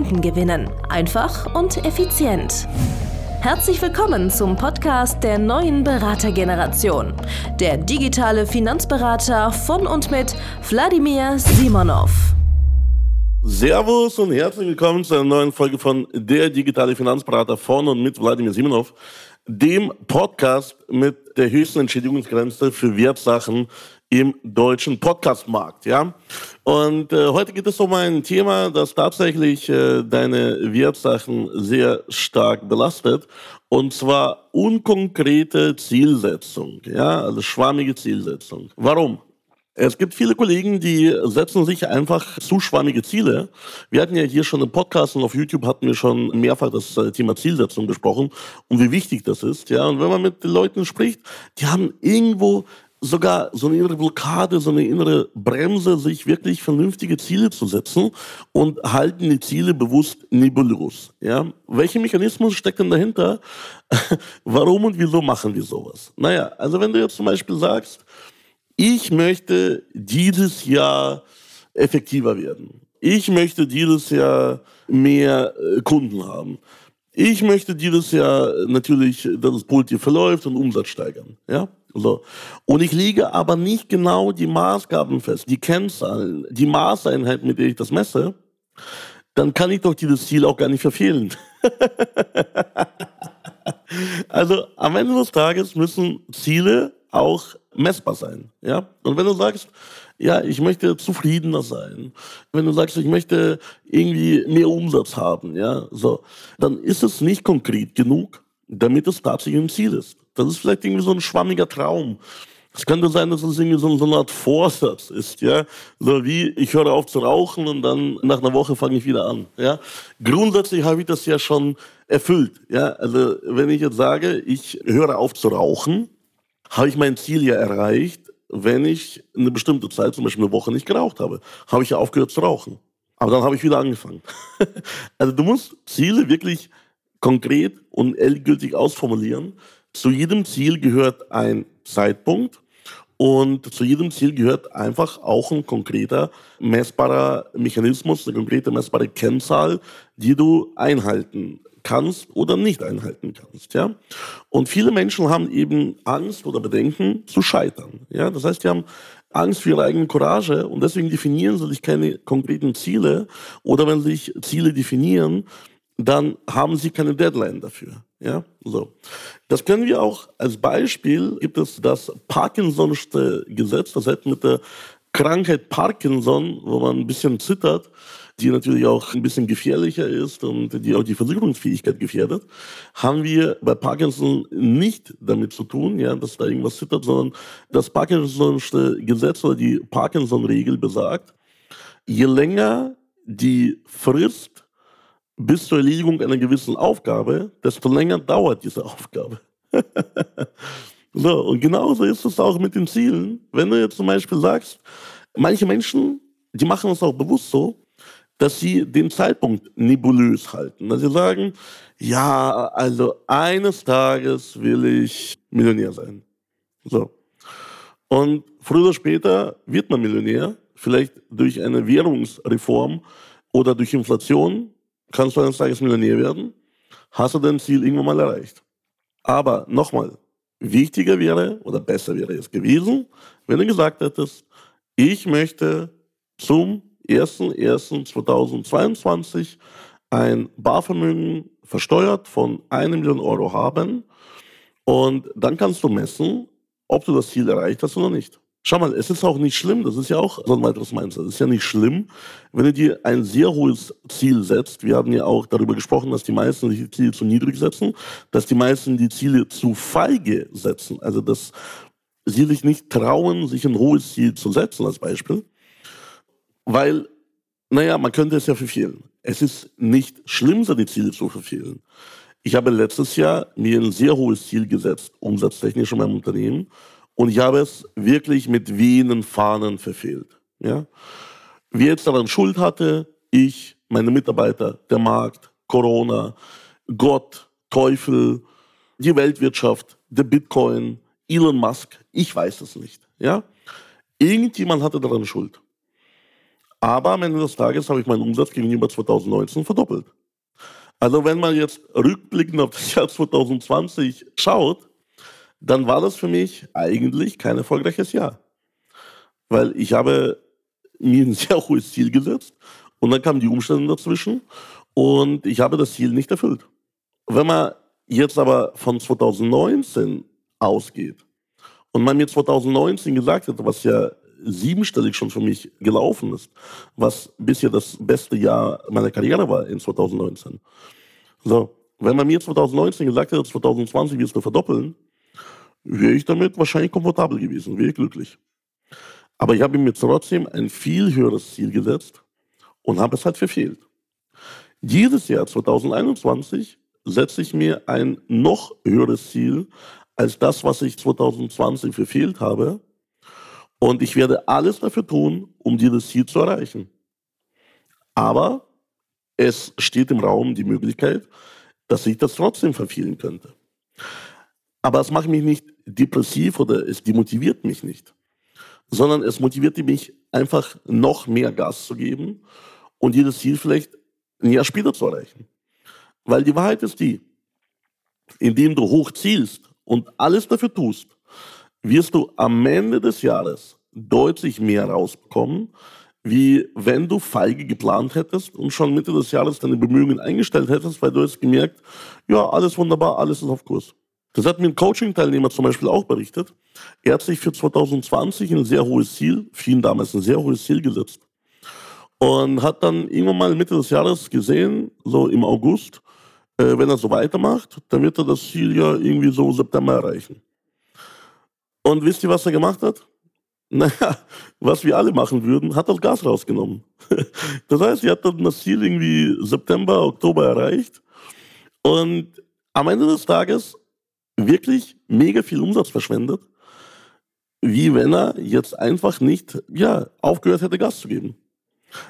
Kunden gewinnen. Einfach und effizient. Herzlich willkommen zum Podcast der neuen Beratergeneration. Der digitale Finanzberater von und mit Wladimir Simonov. Servus und herzlich willkommen zu einer neuen Folge von Der digitale Finanzberater von und mit Wladimir Simonov, dem Podcast mit der höchsten Entschädigungsgrenze für Wertsachen im deutschen Podcastmarkt. Ja? Und äh, heute geht es um ein Thema, das tatsächlich äh, deine Wertsachen sehr stark belastet. Und zwar unkonkrete Zielsetzung, ja, also schwammige Zielsetzung. Warum? Es gibt viele Kollegen, die setzen sich einfach zu schwammige Ziele. Wir hatten ja hier schon im Podcast und auf YouTube hatten wir schon mehrfach das äh, Thema Zielsetzung besprochen und wie wichtig das ist. Ja, und wenn man mit den Leuten spricht, die haben irgendwo sogar so eine innere Blockade, so eine innere Bremse, sich wirklich vernünftige Ziele zu setzen und halten die Ziele bewusst nebulös. Ja? Welche Mechanismus steckt denn dahinter? Warum und wieso machen wir sowas? Naja, also wenn du jetzt zum Beispiel sagst, ich möchte dieses Jahr effektiver werden. Ich möchte dieses Jahr mehr äh, Kunden haben. Ich möchte dieses Jahr natürlich, dass es positiv verläuft und Umsatz steigern. Ja? So. Und ich lege aber nicht genau die Maßgaben fest, die Kennzahlen, die Maßeinheit, mit der ich das messe, dann kann ich doch dieses Ziel auch gar nicht verfehlen. also am Ende des Tages müssen Ziele auch messbar sein. Ja? Und wenn du sagst, ja, ich möchte zufriedener sein, wenn du sagst, ich möchte irgendwie mehr Umsatz haben, ja, so, dann ist es nicht konkret genug, damit es tatsächlich ein Ziel ist. Das ist vielleicht irgendwie so ein schwammiger Traum. Es könnte sein, dass es irgendwie so, so eine Art Vorsatz ist, ja. So wie, ich höre auf zu rauchen und dann nach einer Woche fange ich wieder an, ja. Grundsätzlich habe ich das ja schon erfüllt, ja. Also, wenn ich jetzt sage, ich höre auf zu rauchen, habe ich mein Ziel ja erreicht, wenn ich eine bestimmte Zeit, zum Beispiel eine Woche nicht geraucht habe. Habe ich ja aufgehört zu rauchen. Aber dann habe ich wieder angefangen. also du musst Ziele wirklich konkret und endgültig ausformulieren. Zu jedem Ziel gehört ein Zeitpunkt und zu jedem Ziel gehört einfach auch ein konkreter messbarer Mechanismus, eine konkrete messbare Kennzahl, die du einhalten kannst oder nicht einhalten kannst. Ja? Und viele Menschen haben eben Angst oder Bedenken zu scheitern. Ja? Das heißt, die haben Angst für ihre eigene Courage und deswegen definieren sie sich keine konkreten Ziele oder wenn sie sich Ziele definieren, dann haben sie keine Deadline dafür. Ja, so. Das können wir auch als Beispiel gibt es das Parkinson'sche Gesetz, das heißt mit der Krankheit Parkinson, wo man ein bisschen zittert, die natürlich auch ein bisschen gefährlicher ist und die auch die Versicherungsfähigkeit gefährdet, haben wir bei Parkinson nicht damit zu tun, ja, dass da irgendwas zittert, sondern das Parkinson'sche Gesetz oder die Parkinson-Regel besagt, je länger die Frist bis zur Erledigung einer gewissen Aufgabe, desto länger dauert diese Aufgabe. so, und genauso ist es auch mit den Zielen. Wenn du jetzt zum Beispiel sagst, manche Menschen, die machen es auch bewusst so, dass sie den Zeitpunkt nebulös halten. Dass sie sagen, ja, also eines Tages will ich Millionär sein. So. Und früher oder später wird man Millionär, vielleicht durch eine Währungsreform oder durch Inflation kannst du eines Tages Millionär werden, hast du dein Ziel irgendwann mal erreicht. Aber nochmal, wichtiger wäre oder besser wäre es gewesen, wenn du gesagt hättest, ich möchte zum 01.01.2022 ein Barvermögen versteuert von 1 Million Euro haben und dann kannst du messen, ob du das Ziel erreicht hast oder nicht. Schau mal, es ist auch nicht schlimm, das ist ja auch so ein weiteres Mindset. Es ist ja nicht schlimm, wenn du dir ein sehr hohes Ziel setzt. Wir haben ja auch darüber gesprochen, dass die meisten die Ziele zu niedrig setzen, dass die meisten die Ziele zu feige setzen. Also, dass sie sich nicht trauen, sich ein hohes Ziel zu setzen, als Beispiel. Weil, naja, man könnte es ja verfehlen. es ist nicht schlimm, seine Ziele zu verfehlen. Ich habe letztes Jahr mir ein sehr hohes Ziel gesetzt, umsatztechnisch in meinem Unternehmen. Und ich habe es wirklich mit wehenden Fahnen verfehlt. Ja? Wer jetzt daran Schuld hatte, ich, meine Mitarbeiter, der Markt, Corona, Gott, Teufel, die Weltwirtschaft, der Bitcoin, Elon Musk, ich weiß es nicht. Ja? Irgendjemand hatte daran Schuld. Aber am Ende des Tages habe ich meinen Umsatz gegenüber 2019 verdoppelt. Also wenn man jetzt rückblickend auf das Jahr 2020 schaut, dann war das für mich eigentlich kein erfolgreiches Jahr. Weil ich habe mir ein sehr hohes Ziel gesetzt und dann kamen die Umstände dazwischen und ich habe das Ziel nicht erfüllt. Wenn man jetzt aber von 2019 ausgeht und man mir 2019 gesagt hätte, was ja siebenstellig schon für mich gelaufen ist, was bisher das beste Jahr meiner Karriere war in 2019. So, wenn man mir 2019 gesagt hätte, 2020 wirst du verdoppeln, wäre ich damit wahrscheinlich komfortabel gewesen, wäre ich glücklich. Aber ich habe mir trotzdem ein viel höheres Ziel gesetzt und habe es halt verfehlt. Jedes Jahr 2021 setze ich mir ein noch höheres Ziel als das, was ich 2020 verfehlt habe. Und ich werde alles dafür tun, um dieses Ziel zu erreichen. Aber es steht im Raum die Möglichkeit, dass ich das trotzdem verfehlen könnte. Aber es macht mich nicht depressiv oder es demotiviert mich nicht, sondern es motiviert mich einfach noch mehr Gas zu geben und jedes Ziel vielleicht ein Jahr später zu erreichen. Weil die Wahrheit ist die, indem du hoch zielst und alles dafür tust, wirst du am Ende des Jahres deutlich mehr rausbekommen, wie wenn du feige geplant hättest und schon Mitte des Jahres deine Bemühungen eingestellt hättest, weil du hast gemerkt, ja, alles wunderbar, alles ist auf Kurs. Das hat mir ein Coaching-Teilnehmer zum Beispiel auch berichtet. Er hat sich für 2020 ein sehr hohes Ziel, für ihn damals ein sehr hohes Ziel gesetzt. Und hat dann irgendwann mal Mitte des Jahres gesehen, so im August, äh, wenn er so weitermacht, dann wird er das Ziel ja irgendwie so September erreichen. Und wisst ihr, was er gemacht hat? Naja, was wir alle machen würden, hat das Gas rausgenommen. Das heißt, er hat dann das Ziel irgendwie September, Oktober erreicht. Und am Ende des Tages wirklich mega viel Umsatz verschwendet, wie wenn er jetzt einfach nicht ja, aufgehört hätte, Gas zu geben.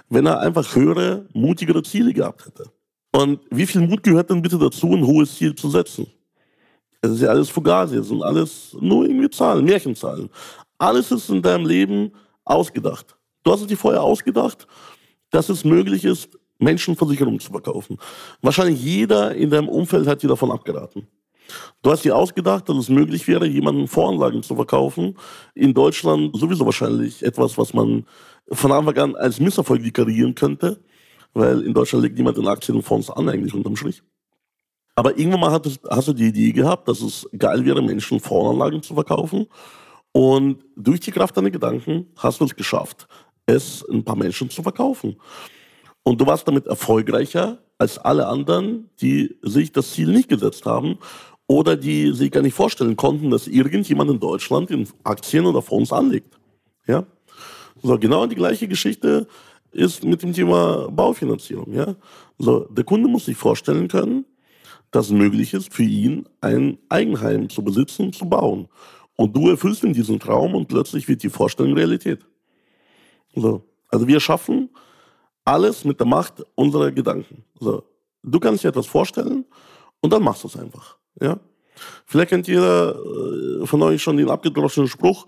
Wenn er einfach höhere, mutigere Ziele gehabt hätte. Und wie viel Mut gehört denn bitte dazu, ein hohes Ziel zu setzen? Es ist ja alles Fugazi, es sind alles nur irgendwie Zahlen, Märchenzahlen. Alles ist in deinem Leben ausgedacht. Du hast es dir vorher ausgedacht, dass es möglich ist, Menschenversicherungen zu verkaufen. Wahrscheinlich jeder in deinem Umfeld hat dir davon abgeraten. Du hast dir ausgedacht, dass es möglich wäre, jemanden Voranlagen zu verkaufen. In Deutschland sowieso wahrscheinlich etwas, was man von Anfang an als Misserfolg deklarieren könnte, weil in Deutschland legt niemand in Aktien und Fonds an, eigentlich unterm Strich. Aber irgendwann mal hattest, hast du die Idee gehabt, dass es geil wäre, Menschen Voranlagen zu verkaufen. Und durch die Kraft deiner Gedanken hast du es geschafft, es ein paar Menschen zu verkaufen. Und du warst damit erfolgreicher als alle anderen, die sich das Ziel nicht gesetzt haben oder die sich gar nicht vorstellen konnten, dass irgendjemand in Deutschland in Aktien oder Fonds anlegt. Ja? So, genau die gleiche Geschichte ist mit dem Thema Baufinanzierung. Ja? So, der Kunde muss sich vorstellen können, dass es möglich ist, für ihn ein Eigenheim zu besitzen zu bauen. Und du erfüllst ihm diesen Traum und plötzlich wird die Vorstellung Realität. So. Also wir schaffen alles mit der Macht unserer Gedanken. So. Du kannst dir etwas vorstellen und dann machst du es einfach. Ja? Vielleicht kennt jeder äh, von euch schon den abgedroschenen Spruch,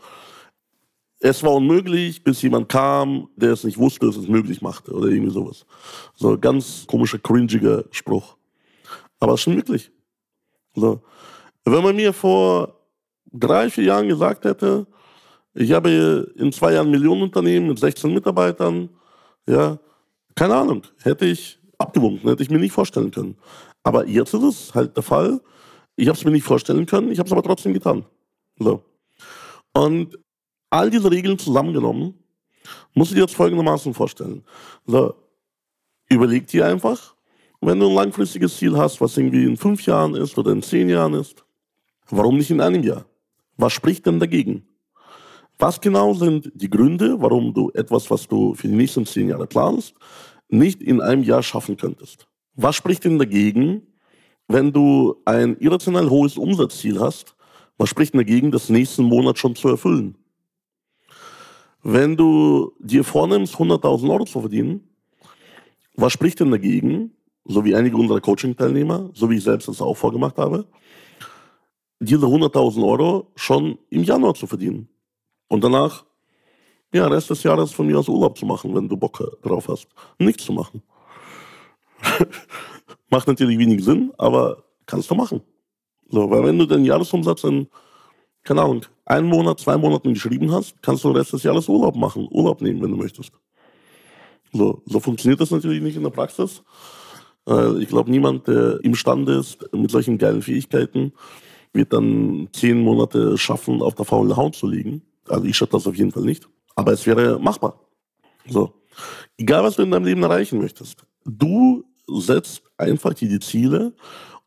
es war unmöglich, bis jemand kam, der es nicht wusste, dass es möglich machte oder irgendwie sowas. So ganz komischer, cringiger Spruch. Aber es ist schon wirklich. So. Wenn man mir vor drei, vier Jahren gesagt hätte, ich habe in zwei Jahren Millionenunternehmen mit 16 Mitarbeitern, ja, keine Ahnung, hätte ich abgewunken, hätte ich mir nicht vorstellen können. Aber jetzt ist es halt der Fall. Ich habe es mir nicht vorstellen können, ich habe es aber trotzdem getan. So. Und all diese Regeln zusammengenommen, musst du dir jetzt folgendermaßen vorstellen. So, überleg dir einfach, wenn du ein langfristiges Ziel hast, was irgendwie in fünf Jahren ist oder in zehn Jahren ist, warum nicht in einem Jahr? Was spricht denn dagegen? Was genau sind die Gründe, warum du etwas, was du für die nächsten zehn Jahre planst, nicht in einem Jahr schaffen könntest. Was spricht denn dagegen, wenn du ein irrational hohes Umsatzziel hast? Was spricht dagegen, das nächsten Monat schon zu erfüllen? Wenn du dir vornimmst, 100.000 Euro zu verdienen, was spricht denn dagegen, so wie einige unserer Coaching-Teilnehmer, so wie ich selbst das auch vorgemacht habe, diese 100.000 Euro schon im Januar zu verdienen? Und danach, ja, Rest des Jahres von mir aus Urlaub zu machen, wenn du Bock drauf hast. Nichts zu machen. Macht natürlich wenig Sinn, aber kannst du machen. So, weil wenn du den Jahresumsatz in, keine Ahnung, einen Monat, zwei Monaten geschrieben hast, kannst du Rest des Jahres Urlaub machen, Urlaub nehmen, wenn du möchtest. So, so funktioniert das natürlich nicht in der Praxis. Ich glaube, niemand, der imstande ist, mit solchen geilen Fähigkeiten, wird dann zehn Monate schaffen, auf der faulen Haut zu liegen. Also ich schaffe das auf jeden Fall nicht. Aber es wäre machbar. So. Egal, was du in deinem Leben erreichen möchtest. Du setzt einfach die Ziele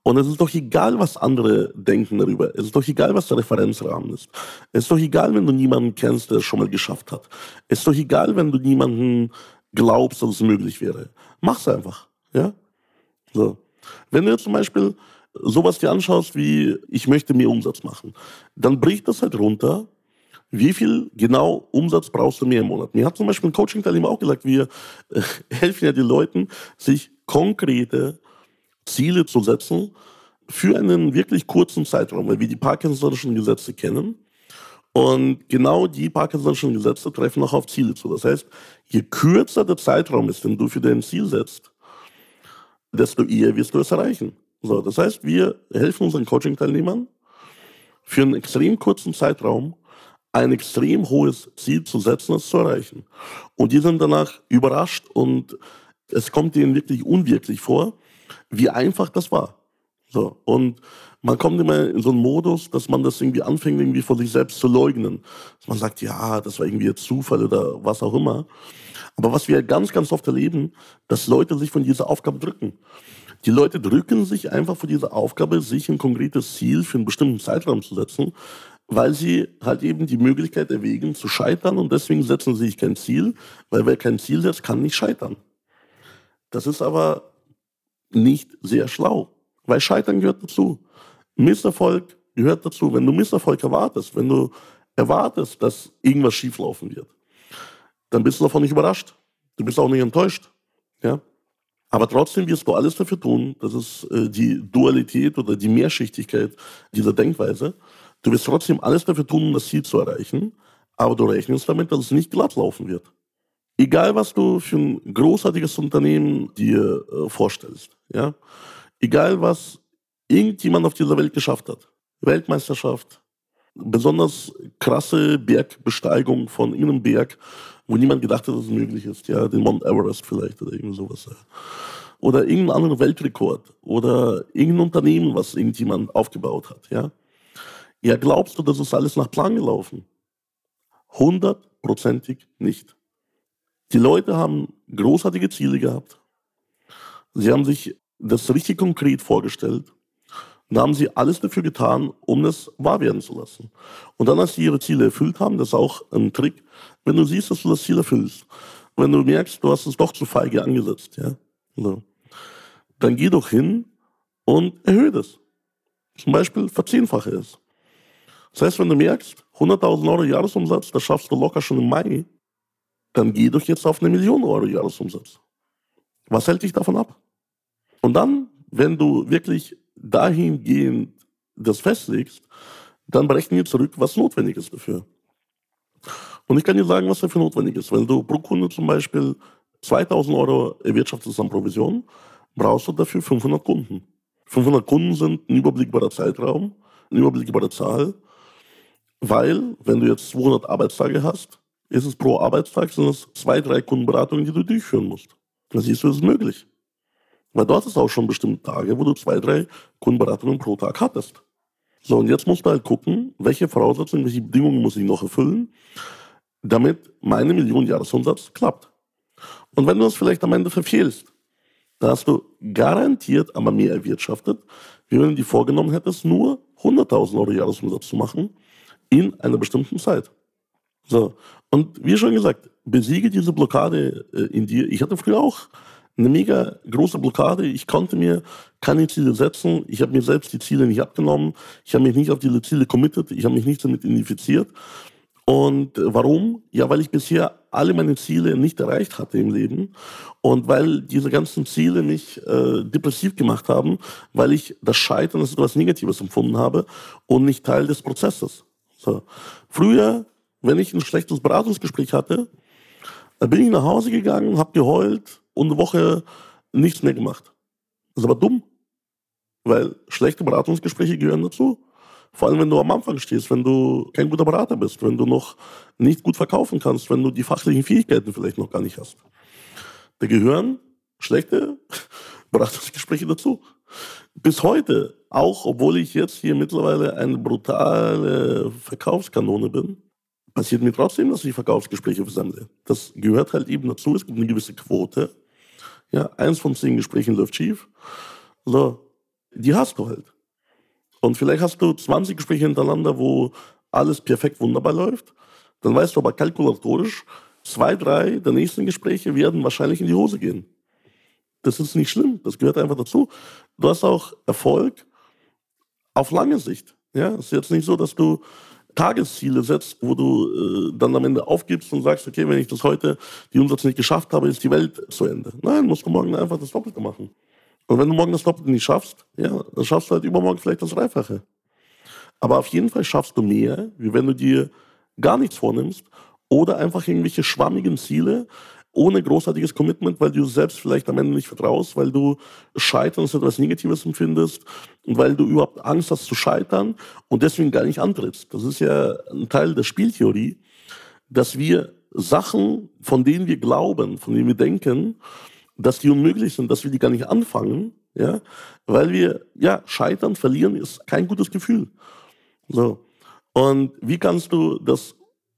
und es ist doch egal, was andere denken darüber. Es ist doch egal, was der Referenzrahmen ist. Es ist doch egal, wenn du niemanden kennst, der es schon mal geschafft hat. Es ist doch egal, wenn du niemanden glaubst, dass es möglich wäre. Mach's einfach. Ja? So. Wenn du jetzt zum Beispiel sowas dir anschaust wie, ich möchte mehr Umsatz machen, dann bricht das halt runter. Wie viel genau Umsatz brauchst du mehr im Monat? Mir hat zum Beispiel ein Coaching-Teilnehmer auch gesagt, wir äh, helfen ja den Leuten, sich konkrete Ziele zu setzen für einen wirklich kurzen Zeitraum, weil wir die Parkinson'schen Gesetze kennen. Und genau die Parkinson'schen Gesetze treffen auch auf Ziele zu. Das heißt, je kürzer der Zeitraum ist, den du für dein Ziel setzt, desto eher wirst du es erreichen. So, das heißt, wir helfen unseren Coaching-Teilnehmern für einen extrem kurzen Zeitraum ein extrem hohes Ziel zu setzen, es zu erreichen. Und die sind danach überrascht und es kommt ihnen wirklich unwirklich vor, wie einfach das war. So. Und man kommt immer in so einen Modus, dass man das irgendwie anfängt, irgendwie vor sich selbst zu leugnen. Dass man sagt, ja, das war irgendwie ein Zufall oder was auch immer. Aber was wir ganz, ganz oft erleben, dass Leute sich von dieser Aufgabe drücken. Die Leute drücken sich einfach vor dieser Aufgabe, sich ein konkretes Ziel für einen bestimmten Zeitraum zu setzen, weil sie halt eben die Möglichkeit erwägen, zu scheitern und deswegen setzen sie sich kein Ziel, weil wer kein Ziel setzt, kann nicht scheitern. Das ist aber nicht sehr schlau, weil Scheitern gehört dazu. Misserfolg gehört dazu. Wenn du Misserfolg erwartest, wenn du erwartest, dass irgendwas schieflaufen wird, dann bist du davon nicht überrascht. Du bist auch nicht enttäuscht. Ja? Aber trotzdem wirst du alles dafür tun, das ist äh, die Dualität oder die Mehrschichtigkeit dieser Denkweise. Du wirst trotzdem alles dafür tun, um das Ziel zu erreichen, aber du rechnest damit, dass es nicht glatt laufen wird. Egal, was du für ein großartiges Unternehmen dir äh, vorstellst, ja, egal, was irgendjemand auf dieser Welt geschafft hat, Weltmeisterschaft, besonders krasse Bergbesteigung von irgendeinem Berg, wo niemand gedacht hat, dass es möglich ist, ja, den Mount Everest vielleicht oder irgend sowas. Oder irgendein anderer Weltrekord oder irgendein Unternehmen, was irgendjemand aufgebaut hat, ja. Ja, glaubst du, das ist alles nach Plan gelaufen? Hundertprozentig nicht. Die Leute haben großartige Ziele gehabt. Sie haben sich das richtig konkret vorgestellt. Und haben sie alles dafür getan, um es wahr werden zu lassen. Und dann, als sie ihre Ziele erfüllt haben, das ist auch ein Trick, wenn du siehst, dass du das Ziel erfüllst, wenn du merkst, du hast es doch zu feige angesetzt, ja, so. dann geh doch hin und erhöhe das. Zum Beispiel verzehnfache es. Das heißt, wenn du merkst, 100.000 Euro Jahresumsatz, das schaffst du locker schon im Mai, dann geh doch jetzt auf eine Million Euro Jahresumsatz. Was hält dich davon ab? Und dann, wenn du wirklich dahingehend das festlegst, dann berechnen wir zurück, was notwendig ist dafür. Und ich kann dir sagen, was dafür notwendig ist. Wenn du pro Kunde zum Beispiel 2000 Euro erwirtschaftest an Provision, brauchst du dafür 500 Kunden. 500 Kunden sind ein überblickbarer Zeitraum, eine überblickbare Zahl, weil, wenn du jetzt 200 Arbeitstage hast, ist es pro Arbeitstag sind es zwei, drei Kundenberatungen, die du durchführen musst. Dann siehst du, es ist möglich. Weil dort ist auch schon bestimmte Tage, wo du zwei, drei Kundenberatungen pro Tag hattest. So, und jetzt musst du halt gucken, welche Voraussetzungen, welche Bedingungen muss ich noch erfüllen, damit meine Million Jahresumsatz klappt. Und wenn du das vielleicht am Ende verfehlst, dann hast du garantiert aber mehr erwirtschaftet, wie wenn du dir vorgenommen hättest, nur 100.000 Euro Jahresumsatz zu machen in einer bestimmten Zeit. So. Und wie schon gesagt, besiege diese Blockade äh, in dir. Ich hatte früher auch eine mega große Blockade. Ich konnte mir keine Ziele setzen. Ich habe mir selbst die Ziele nicht abgenommen. Ich habe mich nicht auf diese Ziele committed. Ich habe mich nicht damit identifiziert. Und warum? Ja, weil ich bisher alle meine Ziele nicht erreicht hatte im Leben und weil diese ganzen Ziele mich äh, depressiv gemacht haben, weil ich das Scheitern als etwas Negatives empfunden habe und nicht Teil des Prozesses. So. Früher, wenn ich ein schlechtes Beratungsgespräch hatte, bin ich nach Hause gegangen, habe geheult und eine Woche nichts mehr gemacht. Das ist aber dumm, weil schlechte Beratungsgespräche gehören dazu. Vor allem, wenn du am Anfang stehst, wenn du kein guter Berater bist, wenn du noch nicht gut verkaufen kannst, wenn du die fachlichen Fähigkeiten vielleicht noch gar nicht hast. Da gehören schlechte Beratungsgespräche dazu. Bis heute, auch obwohl ich jetzt hier mittlerweile eine brutale Verkaufskanone bin, passiert mir trotzdem, dass ich Verkaufsgespräche versammle. Das gehört halt eben dazu. Es gibt eine gewisse Quote. Ja, eins von zehn Gesprächen läuft schief. So, die hast du halt. Und vielleicht hast du 20 Gespräche hintereinander, wo alles perfekt wunderbar läuft. Dann weißt du aber kalkulatorisch, zwei, drei der nächsten Gespräche werden wahrscheinlich in die Hose gehen. Das ist nicht schlimm, das gehört einfach dazu. Du hast auch Erfolg auf lange Sicht. Ja, es ist jetzt nicht so, dass du Tagesziele setzt, wo du äh, dann am Ende aufgibst und sagst, okay, wenn ich das heute, die Umsatz nicht geschafft habe, ist die Welt zu Ende. Nein, musst du morgen einfach das Doppelte machen. Und wenn du morgen das Doppelte nicht schaffst, ja, dann schaffst du halt übermorgen vielleicht das Dreifache. Aber auf jeden Fall schaffst du mehr, wie wenn du dir gar nichts vornimmst oder einfach irgendwelche schwammigen Ziele ohne großartiges Commitment, weil du selbst vielleicht am Ende nicht vertraust, weil du Scheitern als etwas Negatives empfindest und weil du überhaupt Angst hast zu scheitern und deswegen gar nicht antrittst. Das ist ja ein Teil der Spieltheorie, dass wir Sachen, von denen wir glauben, von denen wir denken, dass die unmöglich sind, dass wir die gar nicht anfangen, ja, weil wir, ja, scheitern, verlieren ist kein gutes Gefühl. So. Und wie kannst du das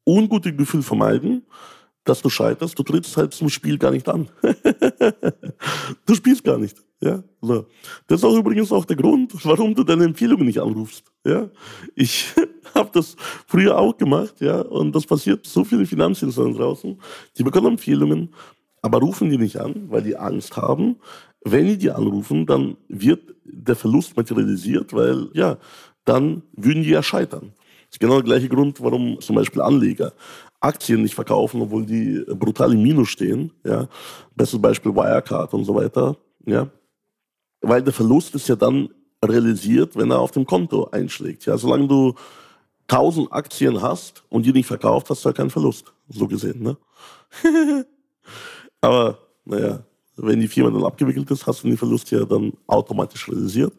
ungute Gefühl vermeiden? Dass du scheiterst, du trittst halt zum Spiel gar nicht an. du spielst gar nicht. Ja, so. Das ist auch übrigens auch der Grund, warum du deine Empfehlungen nicht anrufst. Ja, ich habe das früher auch gemacht, ja, und das passiert so viele Finanzinstitutionen draußen, die bekommen Empfehlungen aber rufen die nicht an, weil die Angst haben. Wenn die die anrufen, dann wird der Verlust materialisiert, weil ja, dann würden die ja scheitern. Das ist genau der gleiche Grund, warum zum Beispiel Anleger Aktien nicht verkaufen, obwohl die brutal im Minus stehen. Ja. Bestes Beispiel Wirecard und so weiter. Ja. Weil der Verlust ist ja dann realisiert, wenn er auf dem Konto einschlägt. Ja. Solange du 1000 Aktien hast und die nicht verkauft, hast du ja keinen Verlust. So gesehen. Ne? Aber naja, wenn die Firma dann abgewickelt ist, hast du den Verlust ja dann automatisch realisiert.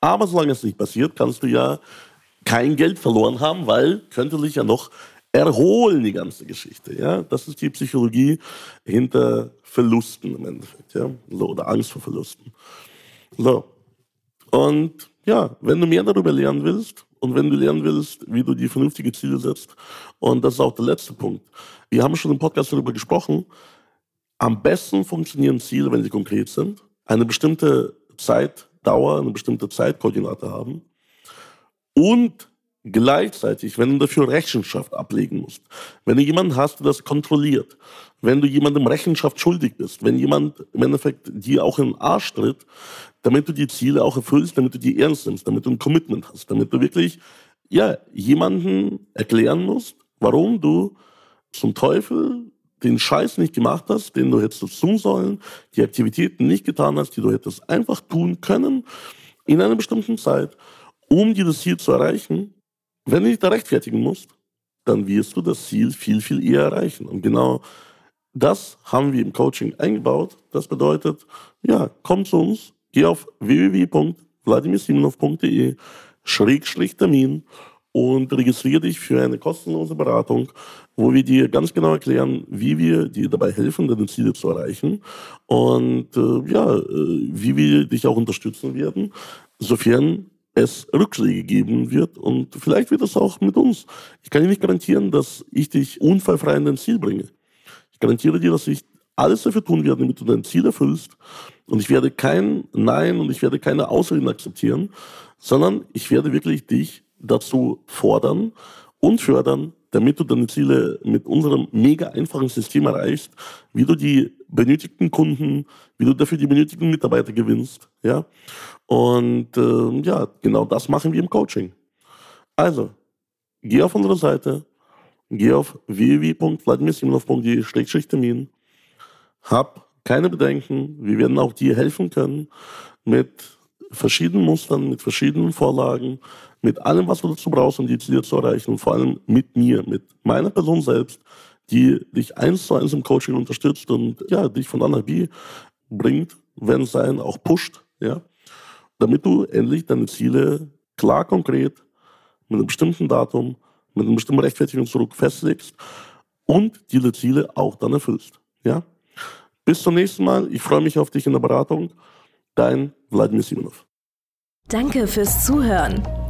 Aber solange es nicht passiert, kannst du ja kein Geld verloren haben, weil könnte sich ja noch erholen, die ganze Geschichte. Ja? Das ist die Psychologie hinter Verlusten im Endeffekt. Ja? So, oder Angst vor Verlusten. So. Und ja, wenn du mehr darüber lernen willst und wenn du lernen willst, wie du die vernünftige Ziele setzt, und das ist auch der letzte Punkt. Wir haben schon im Podcast darüber gesprochen, am besten funktionieren Ziele, wenn sie konkret sind, eine bestimmte Zeitdauer, eine bestimmte Zeitkoordinate haben und gleichzeitig, wenn du dafür Rechenschaft ablegen musst, wenn du jemanden hast, der das kontrolliert, wenn du jemandem Rechenschaft schuldig bist, wenn jemand im Endeffekt dir auch in den Arsch tritt, damit du die Ziele auch erfüllst, damit du die ernst nimmst, damit du ein Commitment hast, damit du wirklich ja, jemanden erklären musst, warum du zum Teufel den Scheiß nicht gemacht hast, den du hättest tun sollen, die Aktivitäten nicht getan hast, die du hättest einfach tun können in einer bestimmten Zeit, um dieses Ziel zu erreichen, wenn du dich da rechtfertigen musst, dann wirst du das Ziel viel, viel eher erreichen. Und genau das haben wir im Coaching eingebaut. Das bedeutet, ja, komm zu uns, geh auf www.vladimirsimonov.de Schrägstrich Termin und registriere dich für eine kostenlose Beratung, wo wir dir ganz genau erklären, wie wir dir dabei helfen, deine Ziele zu erreichen und äh, ja, äh, wie wir dich auch unterstützen werden, sofern es Rückschläge geben wird und vielleicht wird es auch mit uns. Ich kann dir nicht garantieren, dass ich dich unfallfrei in dein Ziel bringe. Ich garantiere dir, dass ich alles dafür tun werde, damit du dein Ziel erfüllst und ich werde kein Nein und ich werde keine Ausreden akzeptieren, sondern ich werde wirklich dich dazu fordern und fördern, damit du deine Ziele mit unserem mega einfachen System erreichst, wie du die benötigten Kunden, wie du dafür die benötigten Mitarbeiter gewinnst. Ja? Und äh, ja, genau das machen wir im Coaching. Also, geh auf unsere Seite, geh auf www.vladimirsimonov.de-termin, hab keine Bedenken, wir werden auch dir helfen können mit verschiedenen Mustern, mit verschiedenen Vorlagen, mit allem, was du dazu brauchst, um die Ziele zu erreichen und vor allem mit mir, mit meiner Person selbst, die dich eins zu eins im Coaching unterstützt und ja, dich von A nach B bringt, wenn es sein, auch pusht, ja, damit du endlich deine Ziele klar, konkret, mit einem bestimmten Datum, mit einem bestimmten Rechtfertigungsdruck festlegst und diese Ziele auch dann erfüllst, ja. Bis zum nächsten Mal. Ich freue mich auf dich in der Beratung. Dein Wladimir Simonov. Danke fürs Zuhören.